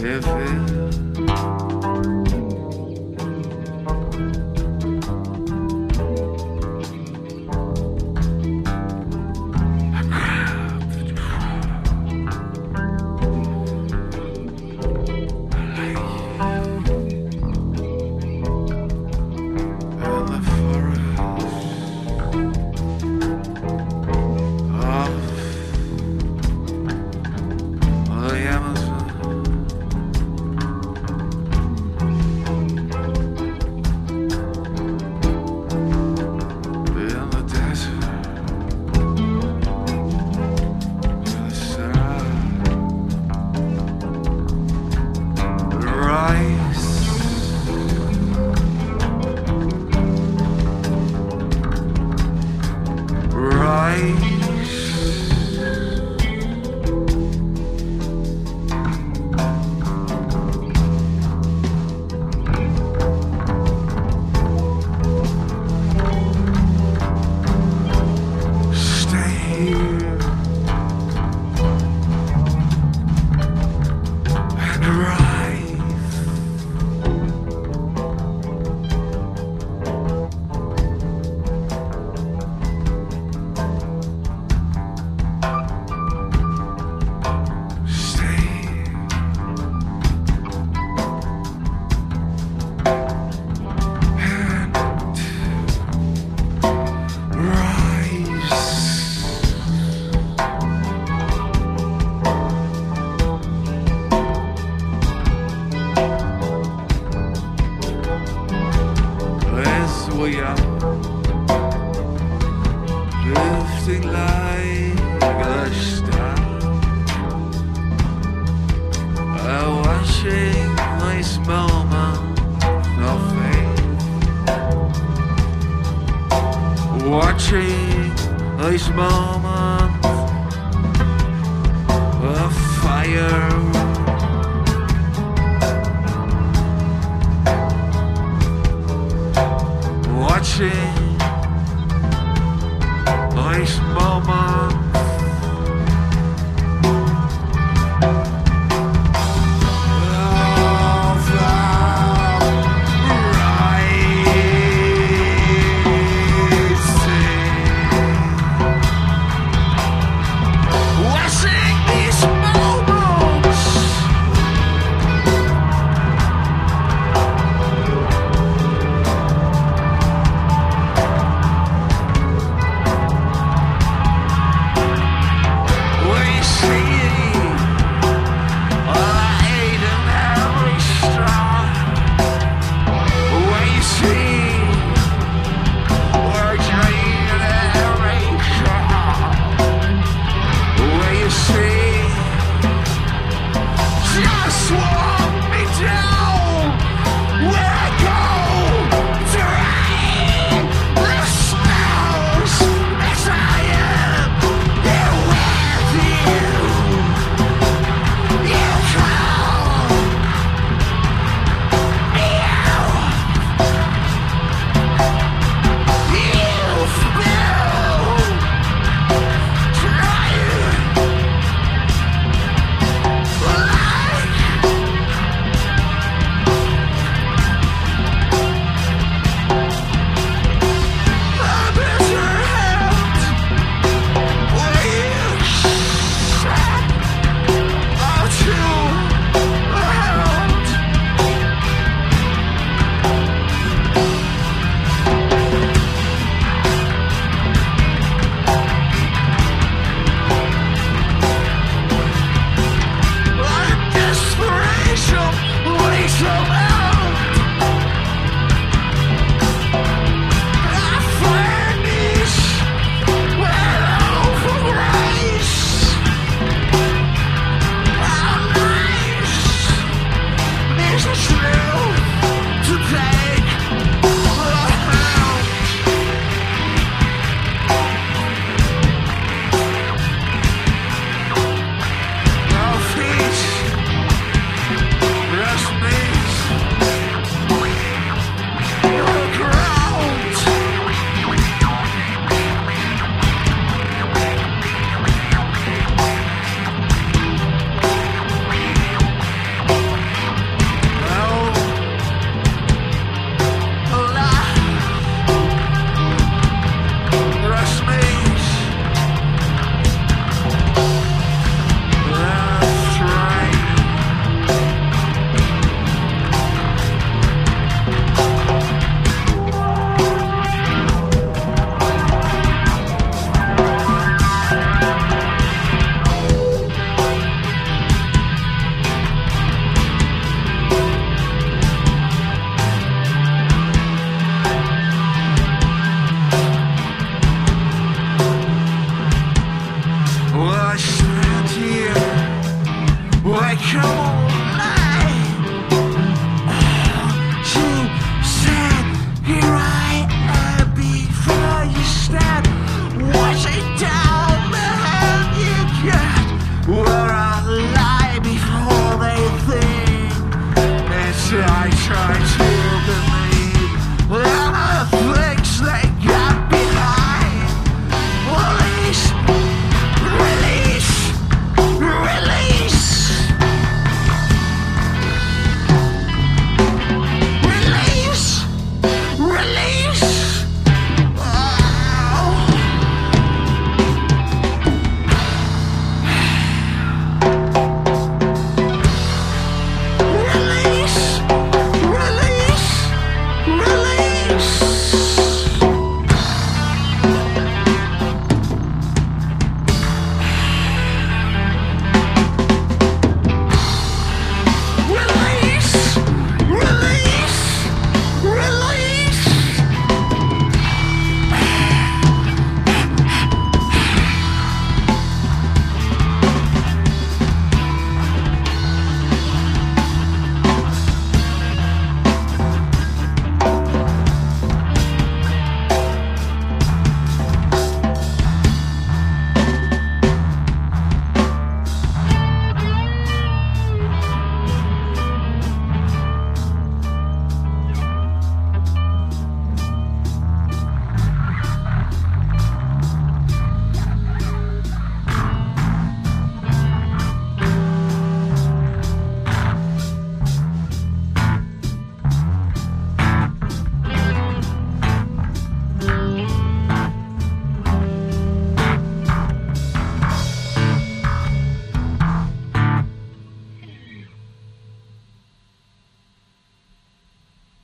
If it. night. Hallelujah. lifting like a star. I'm watching my small moment of faith. Watching this moment of fire.